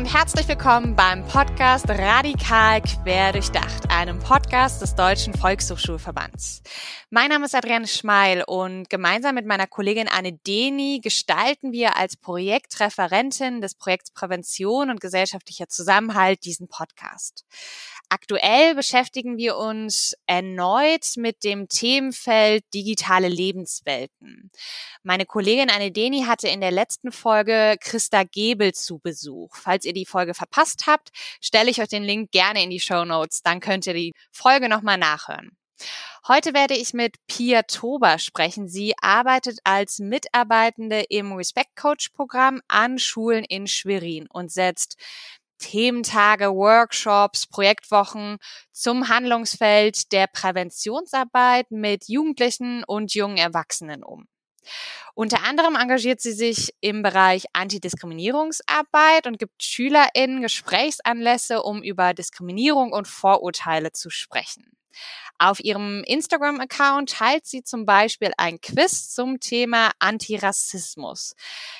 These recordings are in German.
und herzlich willkommen beim Podcast Radikal Quer Durchdacht, einem Podcast des Deutschen Volkshochschulverbands. Mein Name ist Adriane Schmeil und gemeinsam mit meiner Kollegin Anne Deni gestalten wir als Projektreferentin des Projekts Prävention und gesellschaftlicher Zusammenhalt diesen Podcast. Aktuell beschäftigen wir uns erneut mit dem Themenfeld digitale Lebenswelten. Meine Kollegin Anne Deni hatte in der letzten Folge Christa Gebel zu Besuch. Falls ihr die Folge verpasst habt, stelle ich euch den Link gerne in die Show Notes. Dann könnt ihr die Folge nochmal nachhören. Heute werde ich mit Pia Tober sprechen. Sie arbeitet als Mitarbeitende im Respect Coach Programm an Schulen in Schwerin und setzt Thementage, Workshops, Projektwochen zum Handlungsfeld der Präventionsarbeit mit Jugendlichen und jungen Erwachsenen um. Unter anderem engagiert sie sich im Bereich Antidiskriminierungsarbeit und gibt SchülerInnen Gesprächsanlässe, um über Diskriminierung und Vorurteile zu sprechen. Auf ihrem Instagram-Account teilt sie zum Beispiel ein Quiz zum Thema Antirassismus,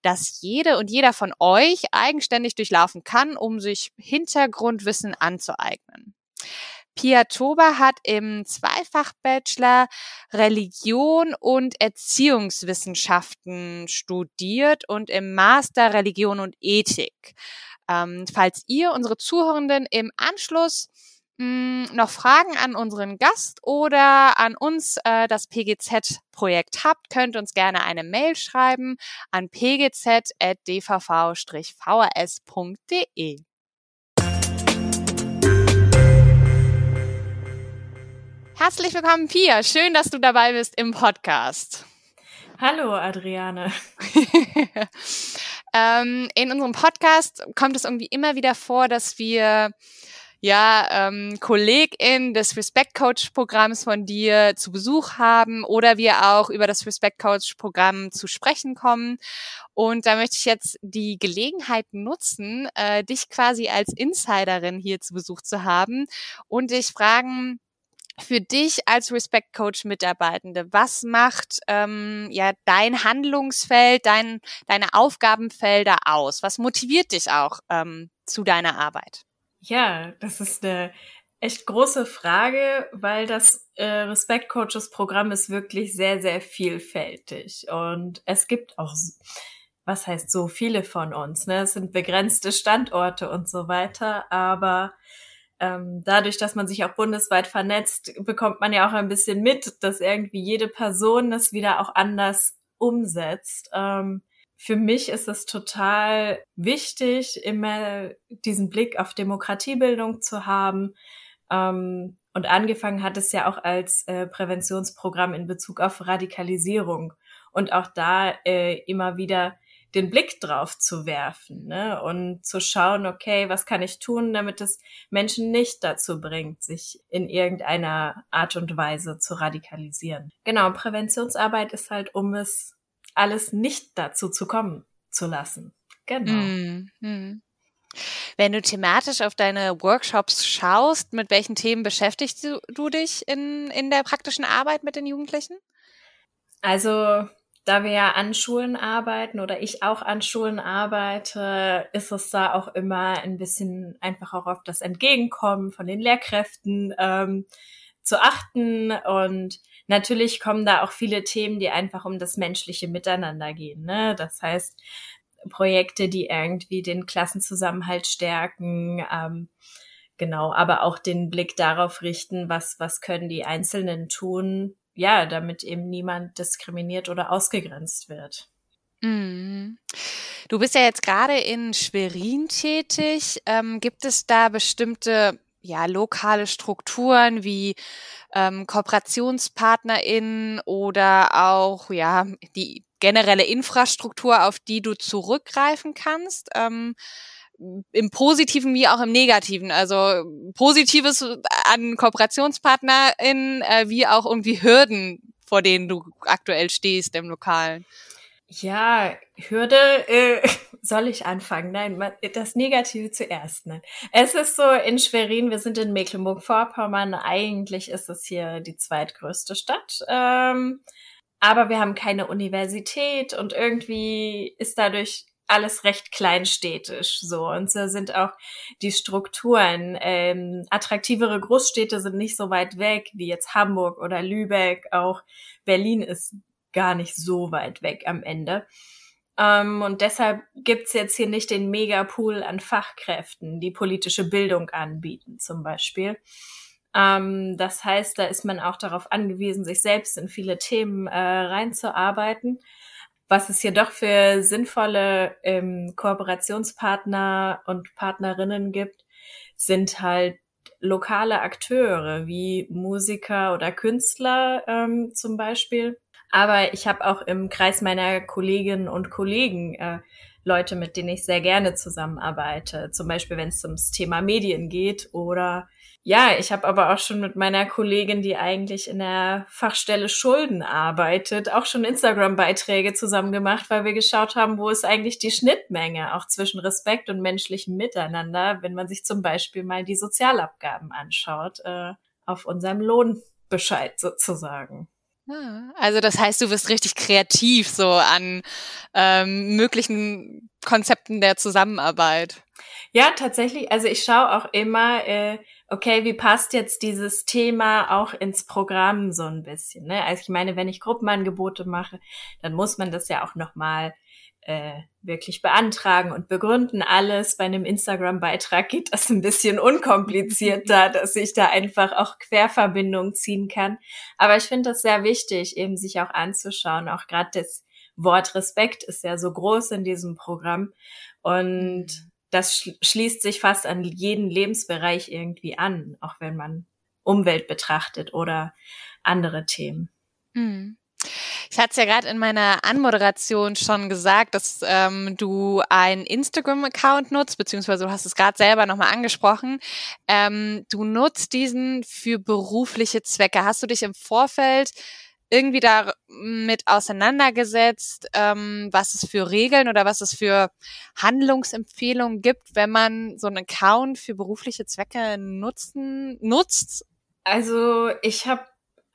das jede und jeder von euch eigenständig durchlaufen kann, um sich Hintergrundwissen anzueignen. Pia Tober hat im Zweifach-Bachelor Religion und Erziehungswissenschaften studiert und im Master Religion und Ethik. Ähm, falls ihr unsere Zuhörenden im Anschluss mh, hm, noch Fragen an unseren Gast oder an uns äh, das PGZ-Projekt habt, könnt uns gerne eine Mail schreiben an pgz.dvv-vrs.de. Herzlich willkommen, Pia. Schön, dass du dabei bist im Podcast. Hallo, Adriane. ähm, in unserem Podcast kommt es irgendwie immer wieder vor, dass wir ja, ähm, Kollegin des Respect Coach Programms von dir zu Besuch haben oder wir auch über das Respect Coach Programm zu sprechen kommen. Und da möchte ich jetzt die Gelegenheit nutzen, äh, dich quasi als Insiderin hier zu Besuch zu haben und dich fragen, für dich als Respect Coach Mitarbeitende, was macht ähm, ja dein Handlungsfeld, dein, deine Aufgabenfelder aus? Was motiviert dich auch ähm, zu deiner Arbeit? Ja, das ist eine echt große Frage, weil das äh, Respect Coaches Programm ist wirklich sehr, sehr vielfältig. Und es gibt auch, was heißt so viele von uns, ne? Es sind begrenzte Standorte und so weiter, aber ähm, dadurch, dass man sich auch bundesweit vernetzt, bekommt man ja auch ein bisschen mit, dass irgendwie jede Person das wieder auch anders umsetzt. Ähm, für mich ist es total wichtig, immer diesen Blick auf Demokratiebildung zu haben. Ähm, und angefangen hat es ja auch als äh, Präventionsprogramm in Bezug auf Radikalisierung. Und auch da äh, immer wieder den Blick drauf zu werfen ne? und zu schauen, okay, was kann ich tun, damit es Menschen nicht dazu bringt, sich in irgendeiner Art und Weise zu radikalisieren. Genau, Präventionsarbeit ist halt, um es alles nicht dazu zu kommen zu lassen. Genau. Mm, mm. Wenn du thematisch auf deine Workshops schaust, mit welchen Themen beschäftigst du, du dich in, in der praktischen Arbeit mit den Jugendlichen? Also, da wir ja an Schulen arbeiten oder ich auch an Schulen arbeite, ist es da auch immer ein bisschen einfach auch auf das Entgegenkommen von den Lehrkräften ähm, zu achten und Natürlich kommen da auch viele Themen, die einfach um das menschliche Miteinander gehen. Ne? Das heißt, Projekte, die irgendwie den Klassenzusammenhalt stärken, ähm, genau, aber auch den Blick darauf richten, was, was können die Einzelnen tun, ja, damit eben niemand diskriminiert oder ausgegrenzt wird. Mhm. Du bist ja jetzt gerade in Schwerin tätig. Ähm, gibt es da bestimmte ja, lokale Strukturen wie ähm, KooperationspartnerInnen oder auch ja die generelle Infrastruktur, auf die du zurückgreifen kannst. Ähm, im Positiven wie auch im Negativen. Also Positives an KooperationspartnerInnen äh, wie auch irgendwie Hürden, vor denen du aktuell stehst im Lokalen. Ja, Hürde, äh, soll ich anfangen? Nein, das Negative zuerst. Nein. Es ist so in Schwerin, wir sind in Mecklenburg-Vorpommern, eigentlich ist es hier die zweitgrößte Stadt. Ähm, aber wir haben keine Universität und irgendwie ist dadurch alles recht kleinstädtisch so und so sind auch die Strukturen. Ähm, attraktivere Großstädte sind nicht so weit weg wie jetzt Hamburg oder Lübeck. Auch Berlin ist gar nicht so weit weg am Ende. Ähm, und deshalb gibt's jetzt hier nicht den Megapool an Fachkräften, die politische Bildung anbieten zum Beispiel. Ähm, das heißt, da ist man auch darauf angewiesen, sich selbst in viele Themen äh, reinzuarbeiten. Was es hier doch für sinnvolle ähm, Kooperationspartner und Partnerinnen gibt, sind halt lokale Akteure wie Musiker oder Künstler ähm, zum Beispiel. Aber ich habe auch im Kreis meiner Kolleginnen und Kollegen äh, Leute, mit denen ich sehr gerne zusammenarbeite. Zum Beispiel, wenn es ums Thema Medien geht oder ja, ich habe aber auch schon mit meiner Kollegin, die eigentlich in der Fachstelle Schulden arbeitet, auch schon Instagram-Beiträge zusammen gemacht, weil wir geschaut haben, wo ist eigentlich die Schnittmenge auch zwischen Respekt und menschlichem Miteinander, wenn man sich zum Beispiel mal die Sozialabgaben anschaut, äh, auf unserem Lohnbescheid sozusagen. Ah, also das heißt, du wirst richtig kreativ so an ähm, möglichen Konzepten der Zusammenarbeit. Ja, tatsächlich. Also ich schaue auch immer, äh, okay, wie passt jetzt dieses Thema auch ins Programm so ein bisschen? Ne? Also ich meine, wenn ich Gruppenangebote mache, dann muss man das ja auch nochmal äh, wirklich beantragen und begründen alles. Bei einem Instagram-Beitrag geht das ein bisschen unkomplizierter, dass ich da einfach auch Querverbindungen ziehen kann. Aber ich finde das sehr wichtig, eben sich auch anzuschauen. Auch gerade das Wort Respekt ist ja so groß in diesem Programm. Und das schließt sich fast an jeden Lebensbereich irgendwie an, auch wenn man Umwelt betrachtet oder andere Themen. Mhm. Ich hatte es ja gerade in meiner Anmoderation schon gesagt, dass ähm, du einen Instagram-Account nutzt, beziehungsweise du hast es gerade selber nochmal angesprochen. Ähm, du nutzt diesen für berufliche Zwecke. Hast du dich im Vorfeld irgendwie damit auseinandergesetzt, ähm, was es für Regeln oder was es für Handlungsempfehlungen gibt, wenn man so einen Account für berufliche Zwecke nutzen, nutzt? Also ich habe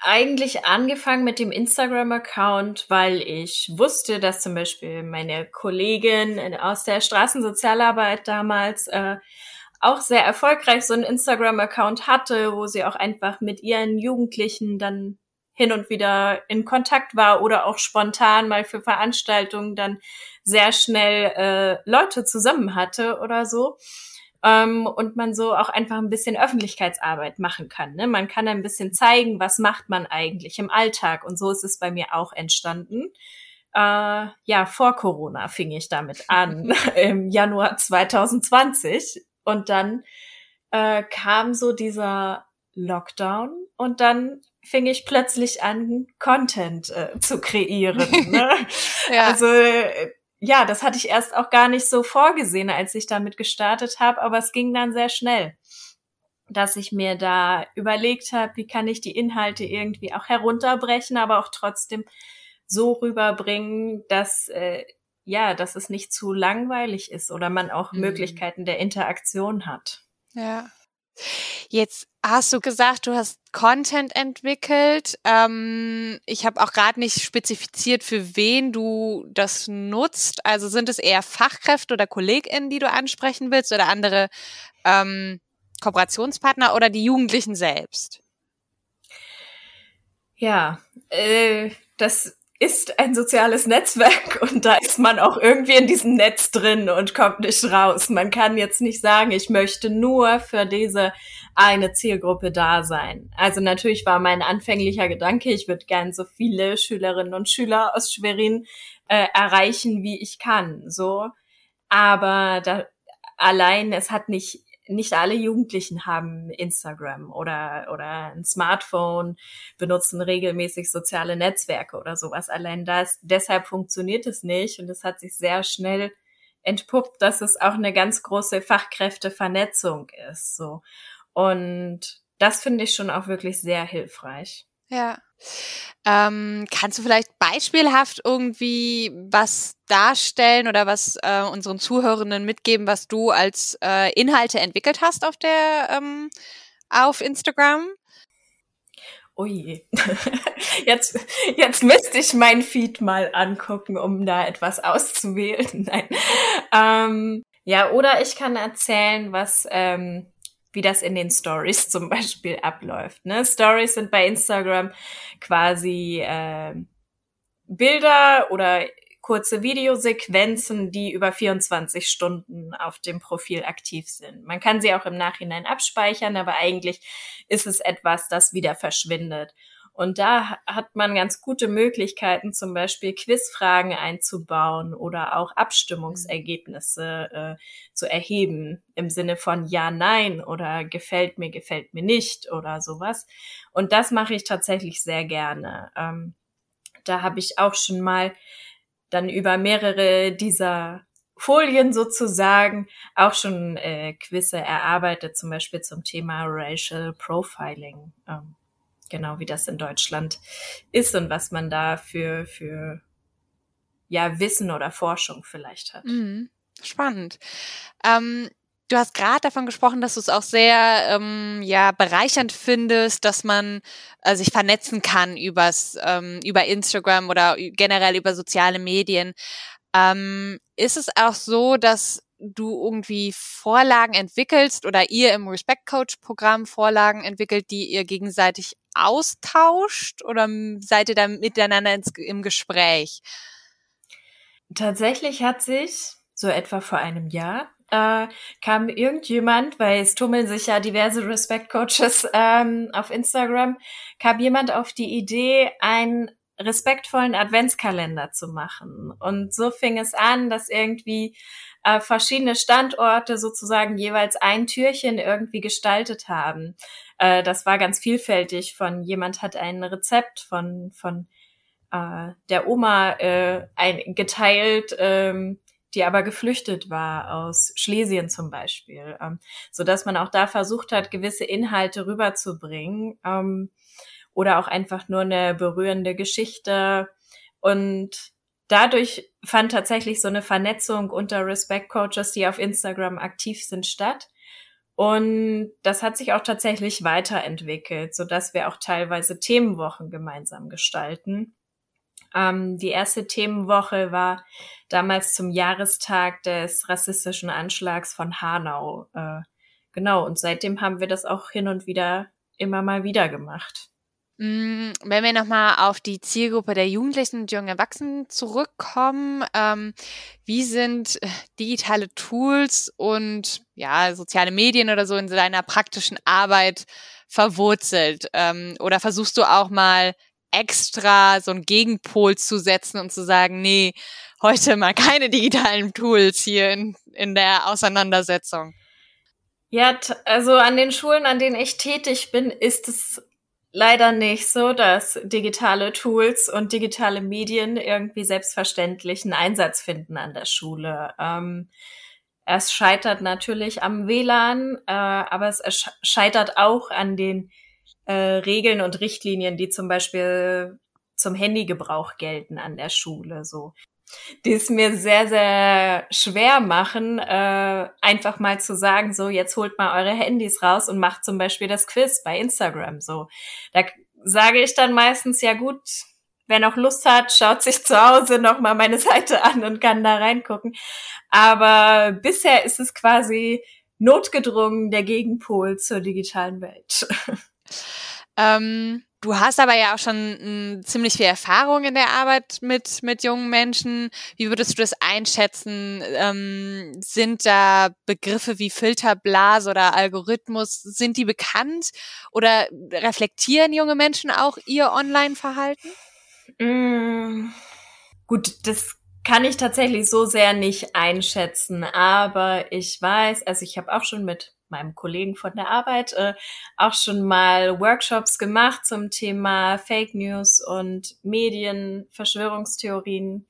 eigentlich angefangen mit dem Instagram-Account, weil ich wusste, dass zum Beispiel meine Kollegin aus der Straßensozialarbeit damals äh, auch sehr erfolgreich so einen Instagram-Account hatte, wo sie auch einfach mit ihren Jugendlichen dann hin und wieder in Kontakt war oder auch spontan mal für Veranstaltungen dann sehr schnell äh, Leute zusammen hatte oder so. Ähm, und man so auch einfach ein bisschen Öffentlichkeitsarbeit machen kann. Ne? Man kann ein bisschen zeigen, was macht man eigentlich im Alltag. Und so ist es bei mir auch entstanden. Äh, ja, vor Corona fing ich damit an, im Januar 2020. Und dann äh, kam so dieser Lockdown und dann fing ich plötzlich an, Content äh, zu kreieren. Ne? ja. Also äh, ja, das hatte ich erst auch gar nicht so vorgesehen, als ich damit gestartet habe, aber es ging dann sehr schnell, dass ich mir da überlegt habe, wie kann ich die Inhalte irgendwie auch herunterbrechen, aber auch trotzdem so rüberbringen, dass äh, ja, dass es nicht zu langweilig ist oder man auch mhm. Möglichkeiten der Interaktion hat. Ja. Jetzt hast du gesagt, du hast Content entwickelt. Ähm, ich habe auch gerade nicht spezifiziert, für wen du das nutzt. Also sind es eher Fachkräfte oder KollegInnen, die du ansprechen willst oder andere ähm, Kooperationspartner oder die Jugendlichen selbst? Ja, äh, das ist ein soziales Netzwerk und da ist man auch irgendwie in diesem Netz drin und kommt nicht raus. Man kann jetzt nicht sagen, ich möchte nur für diese eine Zielgruppe da sein. Also natürlich war mein anfänglicher Gedanke, ich würde gern so viele Schülerinnen und Schüler aus Schwerin äh, erreichen, wie ich kann. So, aber da, allein es hat nicht nicht alle Jugendlichen haben Instagram oder, oder ein Smartphone, benutzen regelmäßig soziale Netzwerke oder sowas. Allein das, deshalb funktioniert es nicht und es hat sich sehr schnell entpuppt, dass es auch eine ganz große Fachkräftevernetzung ist, so. Und das finde ich schon auch wirklich sehr hilfreich. Ja. Ähm, kannst du vielleicht beispielhaft irgendwie was darstellen oder was äh, unseren Zuhörenden mitgeben, was du als äh, Inhalte entwickelt hast auf der ähm, auf Instagram? Ui. Jetzt, jetzt müsste ich mein Feed mal angucken, um da etwas auszuwählen. Nein. Ähm, ja, oder ich kann erzählen, was, ähm, wie das in den Stories zum Beispiel abläuft. Ne? Stories sind bei Instagram quasi äh, Bilder oder kurze Videosequenzen, die über 24 Stunden auf dem Profil aktiv sind. Man kann sie auch im Nachhinein abspeichern, aber eigentlich ist es etwas, das wieder verschwindet. Und da hat man ganz gute Möglichkeiten, zum Beispiel Quizfragen einzubauen oder auch Abstimmungsergebnisse äh, zu erheben im Sinne von Ja, Nein oder gefällt mir, gefällt mir nicht oder sowas. Und das mache ich tatsächlich sehr gerne. Ähm, da habe ich auch schon mal dann über mehrere dieser Folien sozusagen auch schon äh, Quizze erarbeitet, zum Beispiel zum Thema Racial Profiling. Ähm, genau wie das in Deutschland ist und was man da für, für ja, Wissen oder Forschung vielleicht hat. Mhm. Spannend. Ähm, du hast gerade davon gesprochen, dass du es auch sehr ähm, ja bereichernd findest, dass man äh, sich vernetzen kann übers ähm, über Instagram oder generell über soziale Medien. Ähm, ist es auch so, dass du irgendwie Vorlagen entwickelst oder ihr im Respect Coach Programm Vorlagen entwickelt, die ihr gegenseitig austauscht oder seid ihr da miteinander ins, im Gespräch? Tatsächlich hat sich so etwa vor einem Jahr äh, kam irgendjemand, weil es tummeln sich ja diverse Respect Coaches ähm, auf Instagram, kam jemand auf die Idee, einen respektvollen Adventskalender zu machen. Und so fing es an, dass irgendwie äh, verschiedene Standorte sozusagen jeweils ein Türchen irgendwie gestaltet haben. Äh, das war ganz vielfältig. Von jemand hat ein Rezept von von äh, der Oma äh, ein, geteilt. Ähm, die aber geflüchtet war aus Schlesien zum Beispiel, ähm, so dass man auch da versucht hat, gewisse Inhalte rüberzubringen ähm, oder auch einfach nur eine berührende Geschichte und dadurch fand tatsächlich so eine Vernetzung unter Respect Coaches, die auf Instagram aktiv sind, statt. Und das hat sich auch tatsächlich weiterentwickelt, so dass wir auch teilweise Themenwochen gemeinsam gestalten. Ähm, die erste Themenwoche war damals zum Jahrestag des rassistischen Anschlags von Hanau. Äh, genau, und seitdem haben wir das auch hin und wieder immer mal wieder gemacht. Mm, wenn wir nochmal auf die Zielgruppe der Jugendlichen und jungen Erwachsenen zurückkommen, ähm, wie sind äh, digitale Tools und ja, soziale Medien oder so in deiner praktischen Arbeit verwurzelt? Ähm, oder versuchst du auch mal extra so einen Gegenpol zu setzen und zu sagen, nee, heute mal keine digitalen Tools hier in, in der Auseinandersetzung? Ja, also an den Schulen, an denen ich tätig bin, ist es leider nicht so, dass digitale Tools und digitale Medien irgendwie selbstverständlich einen Einsatz finden an der Schule. Ähm, es scheitert natürlich am WLAN, äh, aber es scheitert auch an den äh, Regeln und Richtlinien, die zum Beispiel zum Handygebrauch gelten an der Schule. So die es mir sehr, sehr schwer machen, äh, einfach mal zu sagen, so, jetzt holt mal eure Handys raus und macht zum Beispiel das Quiz bei Instagram. So, da sage ich dann meistens, ja gut, wer noch Lust hat, schaut sich zu Hause nochmal meine Seite an und kann da reingucken. Aber bisher ist es quasi notgedrungen der Gegenpol zur digitalen Welt. Ähm, Du hast aber ja auch schon hm, ziemlich viel Erfahrung in der Arbeit mit, mit jungen Menschen. Wie würdest du das einschätzen? Ähm, sind da Begriffe wie Filterblase oder Algorithmus, sind die bekannt oder reflektieren junge Menschen auch ihr Online-Verhalten? Mm, gut, das kann ich tatsächlich so sehr nicht einschätzen, aber ich weiß, also ich habe auch schon mit meinem Kollegen von der Arbeit äh, auch schon mal Workshops gemacht zum Thema Fake News und Medien, Verschwörungstheorien.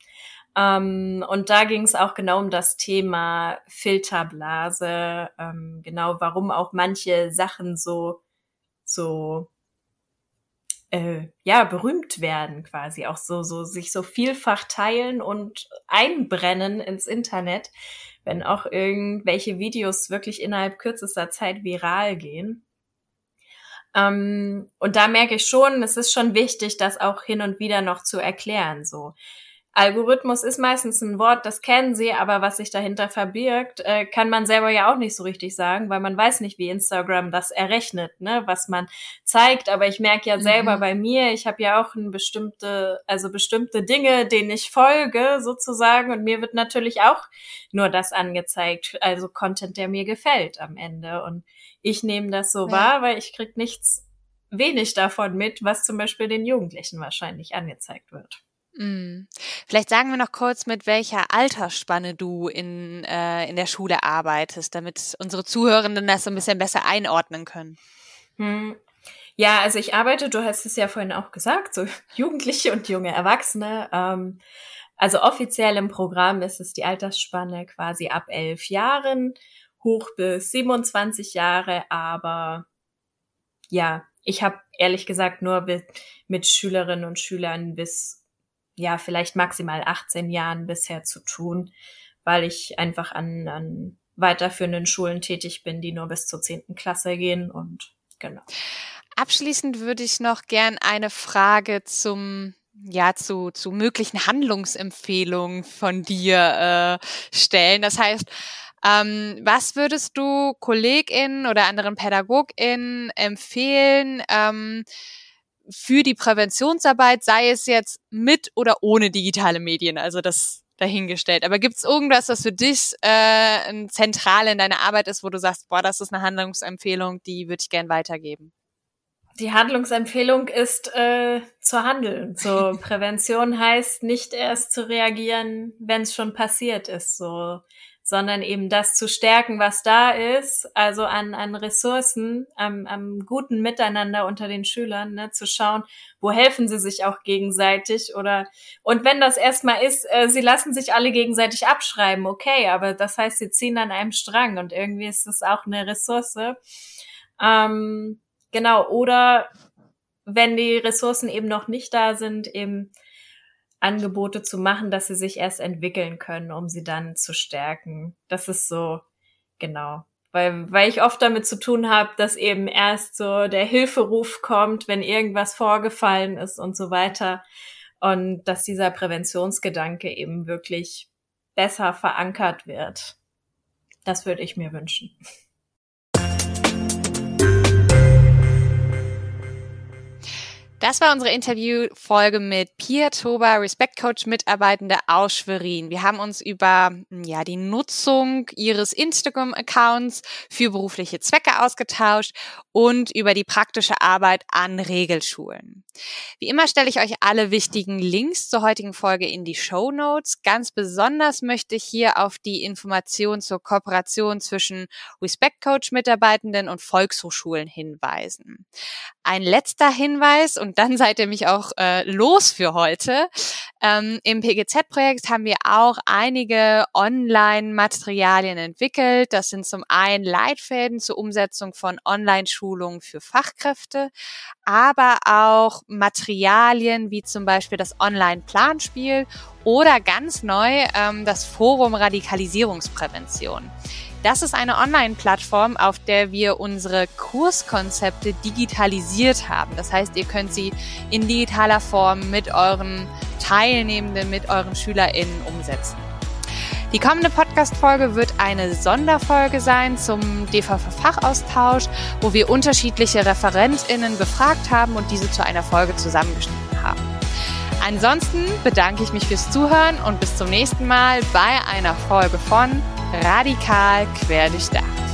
Ähm, und da ging es auch genau um das Thema Filterblase, ähm, genau warum auch manche Sachen so so äh, ja berühmt werden quasi auch so so sich so vielfach teilen und einbrennen ins Internet wenn auch irgendwelche Videos wirklich innerhalb kürzester Zeit viral gehen. Ähm, und da merke ich schon, es ist schon wichtig, das auch hin und wieder noch zu erklären, so. Algorithmus ist meistens ein Wort, das kennen sie, aber was sich dahinter verbirgt, äh, kann man selber ja auch nicht so richtig sagen, weil man weiß nicht, wie Instagram das errechnet, ne, was man zeigt. Aber ich merke ja selber mhm. bei mir, ich habe ja auch ein bestimmte, also bestimmte Dinge, denen ich folge, sozusagen, und mir wird natürlich auch nur das angezeigt, also Content, der mir gefällt am Ende. Und ich nehme das so ja. wahr, weil ich krieg nichts wenig davon mit, was zum Beispiel den Jugendlichen wahrscheinlich angezeigt wird. Mm. Vielleicht sagen wir noch kurz, mit welcher Altersspanne du in, äh, in der Schule arbeitest, damit unsere Zuhörenden das so ein bisschen besser einordnen können. Hm. Ja, also ich arbeite, du hast es ja vorhin auch gesagt, so Jugendliche und junge Erwachsene. Ähm, also offiziell im Programm ist es die Altersspanne quasi ab elf Jahren hoch bis 27 Jahre, aber ja, ich habe ehrlich gesagt nur mit, mit Schülerinnen und Schülern bis ja, vielleicht maximal 18 Jahren bisher zu tun, weil ich einfach an, an weiterführenden Schulen tätig bin, die nur bis zur 10. Klasse gehen und genau. Abschließend würde ich noch gern eine Frage zum ja zu, zu möglichen Handlungsempfehlungen von dir äh, stellen. Das heißt, ähm, was würdest du KollegInnen oder anderen PädagogInnen empfehlen, ähm, für die Präventionsarbeit, sei es jetzt mit oder ohne digitale Medien, also das dahingestellt. Aber gibt es irgendwas, was für dich äh, zentral in deiner Arbeit ist, wo du sagst, boah, das ist eine Handlungsempfehlung, die würde ich gern weitergeben? Die Handlungsempfehlung ist äh, zu handeln. So Prävention heißt nicht erst zu reagieren, wenn es schon passiert ist. So sondern eben das zu stärken, was da ist, also an, an Ressourcen, am, am guten Miteinander unter den Schülern, ne, zu schauen, wo helfen sie sich auch gegenseitig oder und wenn das erstmal ist, äh, sie lassen sich alle gegenseitig abschreiben, okay, aber das heißt, sie ziehen an einem Strang und irgendwie ist das auch eine Ressource. Ähm, genau, oder wenn die Ressourcen eben noch nicht da sind, eben Angebote zu machen, dass sie sich erst entwickeln können, um sie dann zu stärken. Das ist so, genau. Weil, weil ich oft damit zu tun habe, dass eben erst so der Hilferuf kommt, wenn irgendwas vorgefallen ist und so weiter. Und dass dieser Präventionsgedanke eben wirklich besser verankert wird. Das würde ich mir wünschen. Das war unsere Interviewfolge mit Pia Toba, Respect Coach Mitarbeitende aus Schwerin. Wir haben uns über ja, die Nutzung ihres Instagram-Accounts für berufliche Zwecke ausgetauscht und über die praktische Arbeit an Regelschulen. Wie immer stelle ich euch alle wichtigen Links zur heutigen Folge in die Show Notes. Ganz besonders möchte ich hier auf die Information zur Kooperation zwischen Respect Coach Mitarbeitenden und Volkshochschulen hinweisen. Ein letzter Hinweis und dann seid ihr mich auch äh, los für heute. Ähm, Im PGZ-Projekt haben wir auch einige Online-Materialien entwickelt. Das sind zum einen Leitfäden zur Umsetzung von Online-Schulungen für Fachkräfte, aber auch Materialien wie zum Beispiel das Online-Planspiel oder ganz neu ähm, das Forum Radikalisierungsprävention. Das ist eine Online-Plattform, auf der wir unsere Kurskonzepte digitalisiert haben. Das heißt, ihr könnt sie in digitaler Form mit euren Teilnehmenden, mit euren SchülerInnen umsetzen. Die kommende Podcast-Folge wird eine Sonderfolge sein zum DVV-Fachaustausch, wo wir unterschiedliche ReferentInnen befragt haben und diese zu einer Folge zusammengeschnitten haben. Ansonsten bedanke ich mich fürs Zuhören und bis zum nächsten Mal bei einer Folge von Radikal quer durchdacht.